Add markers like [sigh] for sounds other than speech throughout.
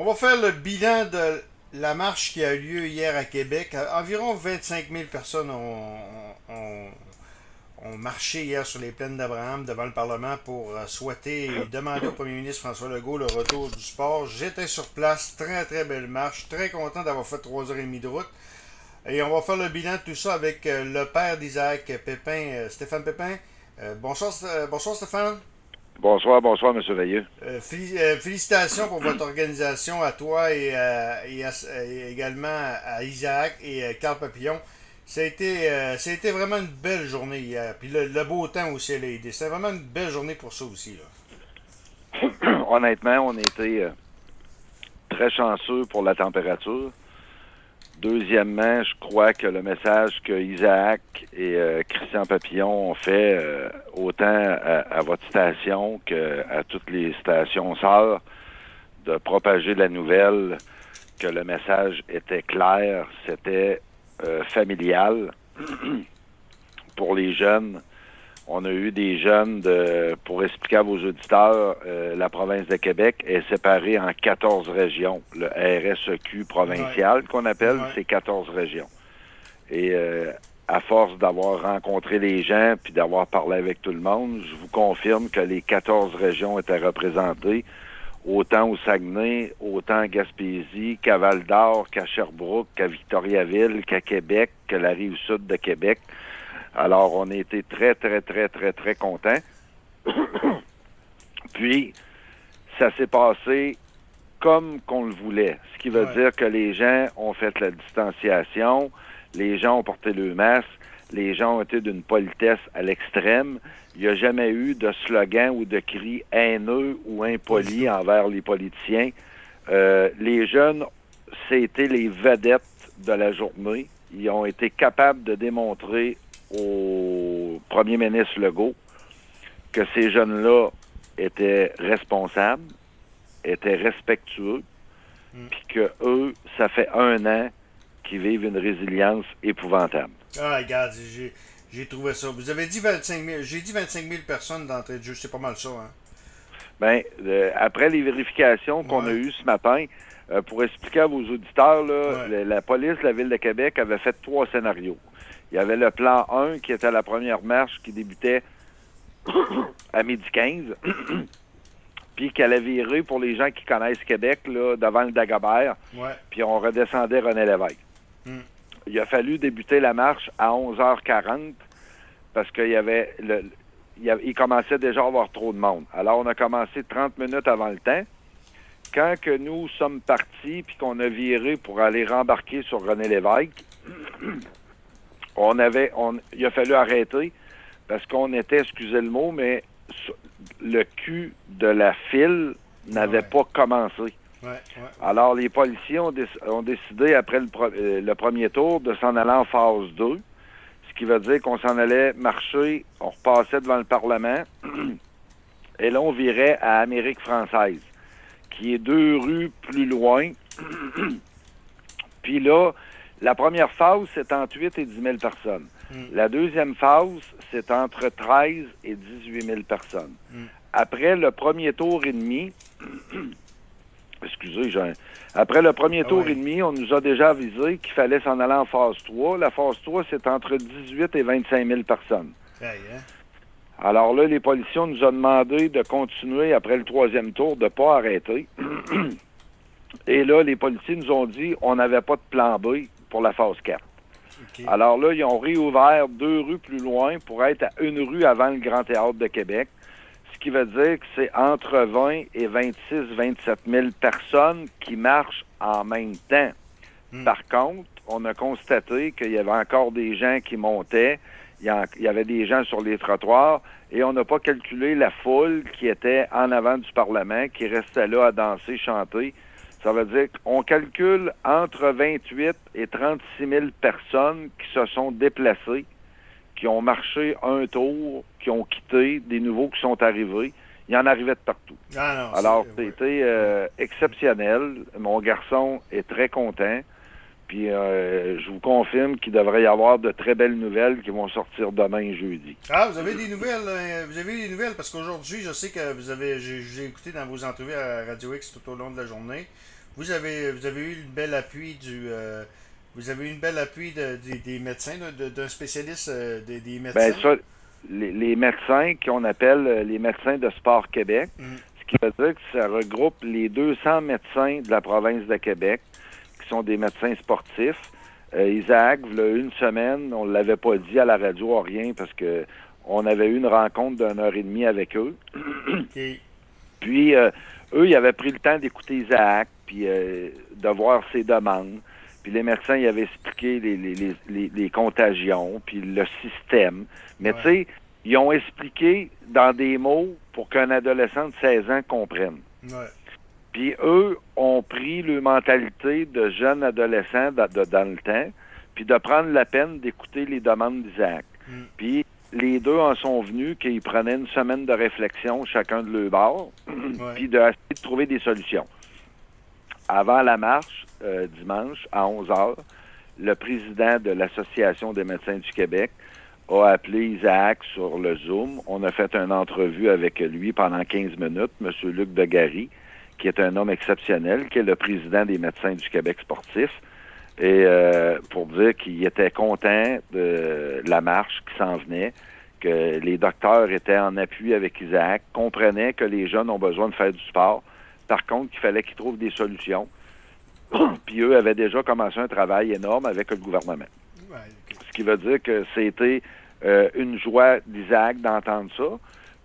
On va faire le bilan de la marche qui a eu lieu hier à Québec. Environ 25 000 personnes ont, marché hier sur les plaines d'Abraham devant le Parlement pour euh, souhaiter et demander au premier ministre François Legault le retour du sport. J'étais sur place, très très belle marche, très content d'avoir fait 3h30 de route. Et on va faire le bilan de tout ça avec euh, le père d'Isaac Pépin, euh, Stéphane Pépin. bonsoir Stéphane. Bonsoir, bonsoir, M. Veilleux. Euh, euh, félicitations pour votre organisation, à toi et, également à Isaac et Carl Papillon. Ça a, été, vraiment une belle journée hier. Puis le, beau temps aussi l'a aidé. C'était vraiment une belle journée pour ça aussi. [coughs] Honnêtement, on a été euh, très chanceux pour la température. Deuxièmement, je crois que le message que Isaac et euh, Christian Papillon ont fait euh, autant à, votre station qu'à toutes les stations sœurs de propager la nouvelle, que le message était clair, c'était euh, familial. [clears throat] Pour les jeunes on a eu des jeunes de, pour expliquer à vos auditeurs, euh, la province de Québec est séparée en 14 régions. Le RSEQ provincial qu'on appelle, c'est 14 régions. Et euh, à force d'avoir rencontré les gens puis d'avoir parlé avec tout le monde, je vous confirme que les 14 régions étaient représentées autant au Saguenay, autant à Gaspésie, qu'à Val-d'Or, qu'à Sherbrooke, qu'à Victoriaville, qu'à Québec, que la rive sud de Québec. Alors, on a été très, très, très, très, très contents. [coughs] Puis, ça s'est passé comme qu'on le voulait. Ce qui veut dire que les gens ont fait la distanciation, les gens ont porté le masque, les gens ont été d'une politesse à l'extrême. Il n'y a jamais eu de slogan ou de cri haineux ou impoli envers les politiciens. Euh, les jeunes, c'était les vedettes de la journée. Ils ont été capables de démontrer au premier ministre Legault que ces jeunes-là étaient responsables, étaient respectueux, hmm. puis que eux, ça fait un an qu'ils vivent une résilience épouvantable. Ah, regarde, j'ai trouvé ça. Vous avez dit 25 000, j'ai dit 25 000 personnes d'entrée de jeu, c'est pas mal ça, hein? Bien, euh, après les vérifications qu'on a eues ce matin, euh, pour expliquer à vos auditeurs, la, la, police de la Ville de Québec avait fait trois scénarios. Il y avait le plan 1 qui était la première marche qui débutait [coughs] à midi 15, [coughs] puis qu'elle allait virer pour les gens qui connaissent Québec, là, devant le Dagobert, puis on redescendait René Lévesque. Hmm. Il a fallu débuter la marche à 11h40 parce qu'il y avait le, il, commençait déjà à avoir trop de monde. Alors, on a commencé 30 minutes avant le temps. Quand que nous sommes partis puis qu'on a viré pour aller rembarquer sur René Lévesque, [clears throat] on avait, on, il a fallu arrêter parce qu'on était, excusez le mot, mais le cul de la file n'avait pas commencé. Alors, les policiers ont, décidé, après euh, le, premier tour, de s'en aller en phase 2, ce qui veut dire qu'on s'en allait marcher, on repassait devant le Parlement, [clears throat] et là, on virait à Amérique française, qui est deux rues plus loin. [clears throat] Puis là, la première phase, c'est entre 8 et 10 000 personnes. Hmm. La deuxième phase, c'est entre 13 et 18 000 personnes. Hmm. Après le premier tour et demi, [clears throat] excusez, j'ai après le premier ah tour et demi, on nous a déjà avisé qu'il fallait s'en aller en phase 3. La phase 3, c'est entre 18 et 25 000 personnes. Hein? Alors là, les policiers nous ont demandé de continuer après le troisième tour, de ne pas arrêter. [clears throat] et là, les policiers nous ont dit on n'avait pas de plan B pour la phase 4. Alors là, ils ont réouvert deux rues plus loin pour être à une rue avant le Grand Théâtre de Québec, ce qui veut dire que c'est entre 20 et 26, 27 000 personnes qui marchent en même temps. Hmm. Par contre, on a constaté qu'il y avait encore des gens qui montaient, il y avait des gens sur les trottoirs, et on n'a pas calculé la foule qui était en avant du Parlement, qui restait là à danser, chanter, ça veut dire qu'on calcule entre 28 et 36 000 personnes qui se sont déplacées, qui ont marché un tour, qui ont quitté, des nouveaux qui sont arrivés. Il y en arrivait de partout. Ah Alors, c'était euh, exceptionnel. Mon garçon est très content. Puis euh, je vous confirme qu'il devrait y avoir de très belles nouvelles qui vont sortir demain et jeudi. Ah, vous avez des nouvelles, euh, vous avez des nouvelles? Parce qu'aujourd'hui, je sais que vous avez, j'ai écouté dans vos entrevues à Radio X tout au long de la journée. Vous avez, vous avez eu une belle appui du, euh, vous avez eu une belle appui des médecins, d'un spécialiste des, ben, médecins? Ben ça, les, médecins qu'on appelle les médecins de Sport Québec, mm. ce qui veut dire que ça regroupe les 200 médecins de la province de Québec sont des médecins sportifs. Euh, Isaac, a une semaine, on ne l'avait pas dit à la radio, rien, parce que on avait eu une rencontre d'une heure et demie avec eux. [clears throat] Puis, euh, eux, ils avaient pris le temps d'écouter Isaac, puis euh, de voir ses demandes. Puis les médecins, ils avaient expliqué les, les, contagions, puis le système. Mais tu sais, ils ont expliqué dans des mots pour qu'un adolescent de 16 ans comprenne. Puis eux ont pris leur mentalité de jeunes adolescents dans le temps, puis de prendre la peine d'écouter les demandes d'Isaac. Mm. Puis les deux en sont venus qu'ils prenaient une semaine de réflexion chacun de leur bord, [clears throat] puis d'essayer de trouver des solutions. Avant la marche, euh, dimanche, à 11 h, le président de l'Association des médecins du Québec a appelé Isaac sur le Zoom. On a fait une entrevue avec lui pendant 15 minutes, M. Luc Degary qui est un homme exceptionnel, qui est le président des médecins du Québec sportif, et euh, pour dire qu'il était content de la marche qui s'en venait, que les docteurs étaient en appui avec Isaac, comprenaient que les jeunes ont besoin de faire du sport. Par contre, qu'il fallait qu'ils trouvent des solutions. [coughs] Puis eux avaient déjà commencé un travail énorme avec le gouvernement. Ce qui veut dire que c'était euh, une joie d'Isaac d'entendre ça.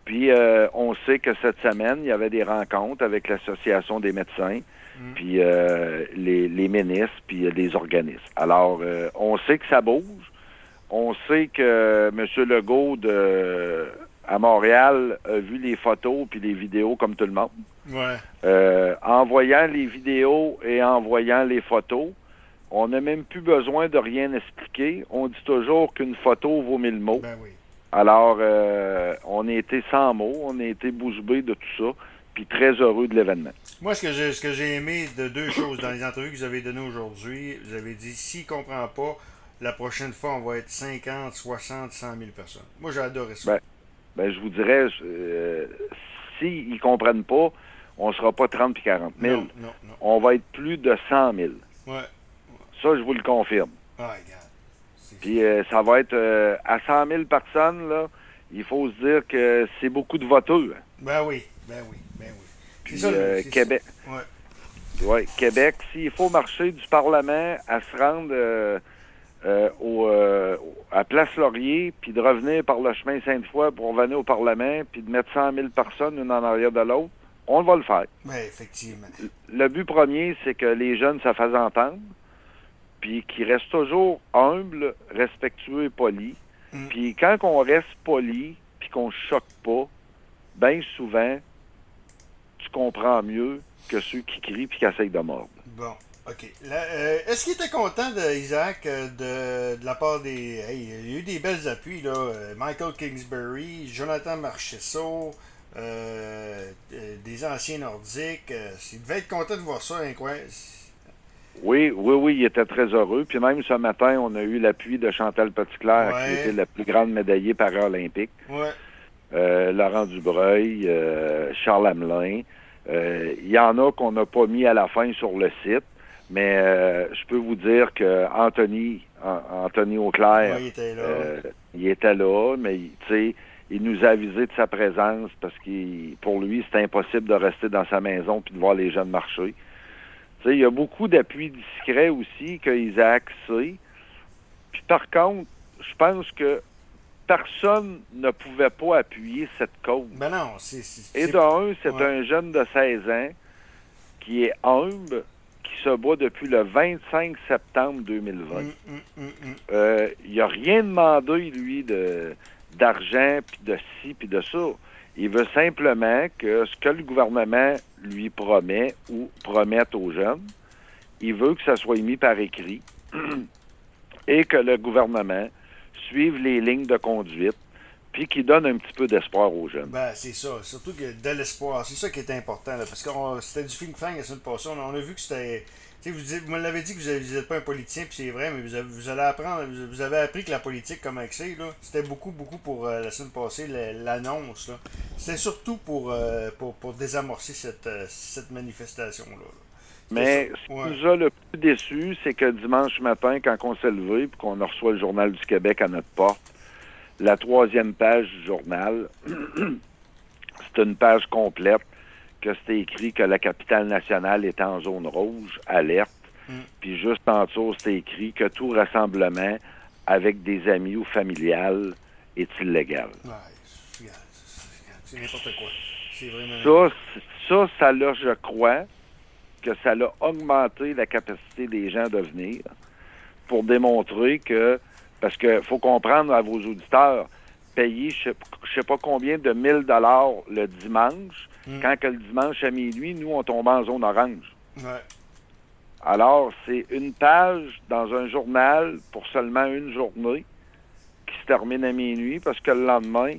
Puis euh, on sait que cette semaine, il y avait des rencontres avec l'Association des médecins, mm. puis euh, les, les, ministres, puis les organismes. Alors, euh, on sait que ça bouge. On sait que M. Legault de, à Montréal a vu les photos puis les vidéos comme tout le monde. Ouais. en voyant les vidéos et en voyant les photos, on n'a même plus besoin de rien expliquer. On dit toujours qu'une photo vaut mille mots. Ben oui. Alors, euh, on a été sans mots, on a été bouche de tout ça, puis très heureux de l'événement. Moi, ce que j'ai, ce que j'ai aimé de deux choses dans les entrevues que vous avez données aujourd'hui, vous avez dit, s'il ne comprend pas, la prochaine fois, on va être 50, 60, 100 000 personnes. Moi, j'ai adoré ça. Ben, ben je vous dirais, euh, s'ils ne comprennent pas, on ne sera pas 30 puis 40 000. Non, non, non. On va être plus de 100 000. Ouais. Ça, je vous le confirme. Ah, regarde. Puis euh, ça va être euh, à 100 000 personnes, là. Il faut se dire que c'est beaucoup de voitures. Ben oui, ben oui, ben oui. Puis ça, euh, Québec. Ouais. ouais. Québec, s'il faut marcher du Parlement à se rendre au, à Place Laurier, puis de revenir par le chemin Sainte-Foy pour revenir au Parlement, puis de mettre 100 000 personnes une en arrière de l'autre, on va le faire. Oui, effectivement. Le but premier, c'est que les jeunes se fassent entendre puis qui reste toujours humble, respectueux et poli. Mm. Puis quand on reste poli, puis qu'on choque pas, bien souvent, tu comprends mieux que ceux qui crient puis qui essayent de mordre. Bon, OK. Euh, est-ce qu'il était content d'Isaac euh, de, de, la part des... il y a eu des belles appuis, là. Euh, Michael Kingsbury, Jonathan Marchesso, des anciens nordiques. il devait être content de voir ça, incroyable. Oui, oui, oui, il était très heureux. Puis même ce matin, on a eu l'appui de Chantal Petitclerc, qui était la plus grande médaillée paralympique. Ouais. Euh, Laurent Dubreuil, euh, Charles Hamelin. Euh, il y en a qu'on n'a pas mis à la fin sur le site, mais je peux vous dire que Anthony, Anthony Auclair, il, était là. il était là, mais tu sais, il nous a avisé de sa présence parce que pour lui, c'était impossible de rester dans sa maison puis de voir les jeunes marcher. Il y a beaucoup d'appuis discrets aussi que Isaac sait. Puis par contre, je pense que personne ne pouvait pas appuyer cette cause. Ben non, c'est... Et d'un, c'est un jeune de 16 ans qui est humble, qui se bat depuis le 25 septembre 2020. Hum, hum, hum, euh, il n'a rien demandé, lui, de d'argent, puis de ci, puis de ça. Il veut simplement que ce que le gouvernement lui promet ou promette aux jeunes, il veut que ça soit mis par écrit [clears throat] et que le gouvernement suive les lignes de conduite, puis qui donne un petit peu d'espoir aux jeunes. Ben, c'est ça. Surtout que de l'espoir. C'est ça qui est important. Là, parce que c'était du think fang la semaine passée. On, on a vu que c'était. Vous, vous me l'avez dit que vous n'êtes pas un politicien, puis c'est vrai, mais vous avez, vous allez apprendre, vous avez appris que la politique, comme accès, c'était beaucoup, beaucoup pour euh, la semaine passée, l'annonce. C'était surtout pour, euh, pour, pour, désamorcer cette, euh, cette manifestation-là. Mais ce qui nous a le plus déçu, c'est que dimanche matin, quand on s'est levé, puis qu'on reçoit le Journal du Québec à notre porte, la troisième page du journal, [clears throat] c'est une page complète que c'était écrit que la capitale nationale est en zone rouge, alerte. Mm. Puis juste en dessous, c'était écrit que tout rassemblement avec des amis ou familial est illégal. Ouais, c'est n'importe quoi. Vraiment... Ça, ça, ça l'a, je crois, que ça a augmenté la capacité des gens de venir pour démontrer que, parce qu'il faut comprendre à vos auditeurs, payer je ne sais pas combien de 1000 dollars le dimanche, hmm. quand que le dimanche à minuit, nous, on tombe en zone orange. Alors, c'est une page dans un journal pour seulement une journée qui se termine à minuit parce que le lendemain,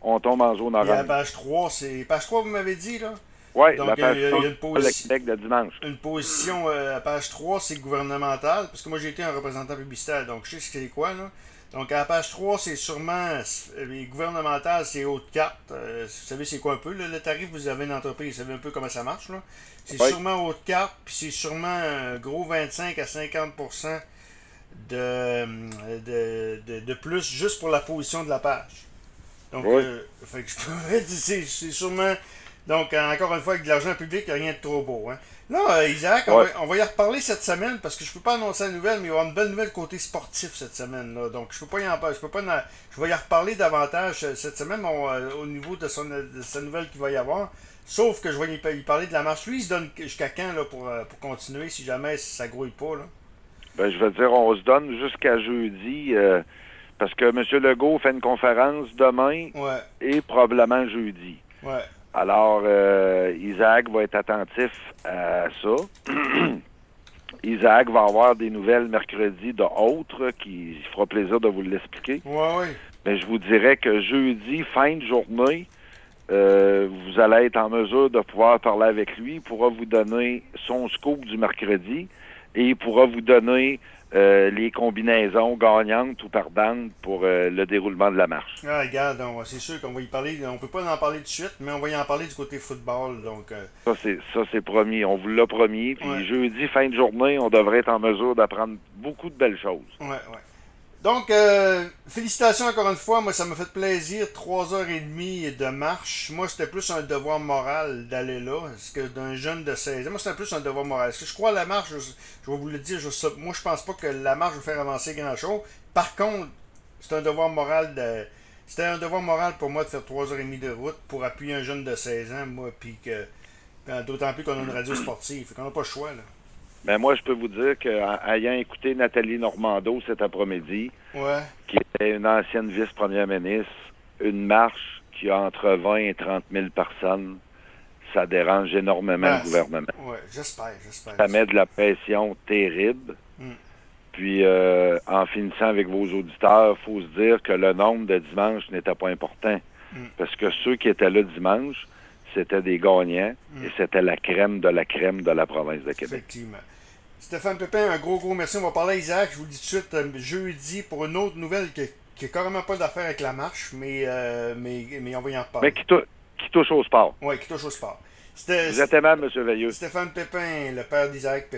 on tombe en zone orange. la page 3, c'est. Page 3, vous m'avez dit, là? Oui, la page il y a, une position, de dimanche. Une position euh, à page 3, c'est gouvernemental, parce que moi j'ai été un représentant publicitaire, donc je sais ce que c'est quoi, là. Donc, à la page 3, c'est sûrement les gouvernemental, c'est haute carte. Euh, vous savez, c'est quoi un peu le tarif? Vous avez une entreprise, vous savez un peu comment ça marche. là. C'est sûrement haute carte, puis c'est sûrement un gros 25 à 50 de, de, de, plus juste pour la position de la page. Donc, euh, fait que je pourrais [laughs] dire, c'est sûrement. Donc, encore une fois, avec de l'argent public, il n'y a rien de trop beau. Hein. Non, euh, Isaac, on, va, y reparler cette semaine parce que je peux pas annoncer la nouvelle, mais il y aura une belle nouvelle côté sportif cette semaine. Là. Donc, je peux pas y en je peux pas je vais y reparler davantage euh, cette semaine euh, au niveau de, son, de sa nouvelle qu'il va y avoir. Sauf que je vais y parler de la marche. Lui, il se donne jusqu'à quand là, pour, pour continuer si jamais ça grouille pas? Là? Ben, je veux dire, on se donne jusqu'à jeudi. parce que M. Legault fait une conférence demain et probablement jeudi. Ouais. Alors, euh, Isaac va être attentif à ça. [clears throat] Isaac va avoir des nouvelles mercredi de autres qui fera plaisir de vous l'expliquer. Oui, oui. Mais je vous dirais que jeudi, fin de journée, euh, vous allez être en mesure de pouvoir parler avec lui. Il pourra vous donner son scoop du mercredi et il pourra vous donner euh, les combinaisons gagnantes ou perdantes pour euh, le déroulement de la marche. Ah, regarde, c'est sûr qu'on va y parler. On peut pas en parler tout de suite, mais on va y en parler du côté football. Donc, euh. Ça, c'est ça c'est promis. On vous l'a promis. Puis jeudi, fin de journée, on devrait être en mesure d'apprendre beaucoup de belles choses. Ouais, ouais. Donc, euh, félicitations encore une fois. Moi, ça m'a fait plaisir. Trois heures et demie de marche. Moi, c'était plus un devoir moral d'aller là. Parce que d'un jeune de 16 ans, moi, c'était plus un devoir moral. Est-ce que je crois à la marche, je, vais vous le dire, moi, je pense pas que la marche va faire avancer grand-chose. Par contre, c'est un devoir moral de... C'était un devoir moral pour moi de faire trois heures et demie de route pour appuyer un jeune de 16 ans, moi, puis que... D'autant plus qu'on a une radio sportive. Qu'on n'a pas le choix, là. Mais ben, moi, je peux vous dire qu'ayant écouté Nathalie Normando cet après-midi, qui était une ancienne vice-première ministre, une marche qui a entre 20 et 30 000 personnes, ça dérange énormément le gouvernement. Oui, j'espère, j'espère. Ça met de la pression terrible. Hmm. Puis, euh, en finissant avec vos auditeurs, il faut se dire que le nombre de dimanches n'était pas important. Hmm. Parce que ceux qui étaient là dimanche, c'était des gagnants et c'était la crème de la crème de la province de Québec. Effectivement. Stéphane Pépin, un gros, gros merci. On va parler à Isaac, je vous le dis tout de suite, euh, jeudi, pour une autre nouvelle qui, n'a carrément pas d'affaire avec la marche, mais, euh, mais, mais on va y en reparler. Mais qui, qui touche au sport. Oui, qui touche au sport. Vous êtes aimable, M. Veilleux. Stéphane Pépin, le père d'Isaac Pépin.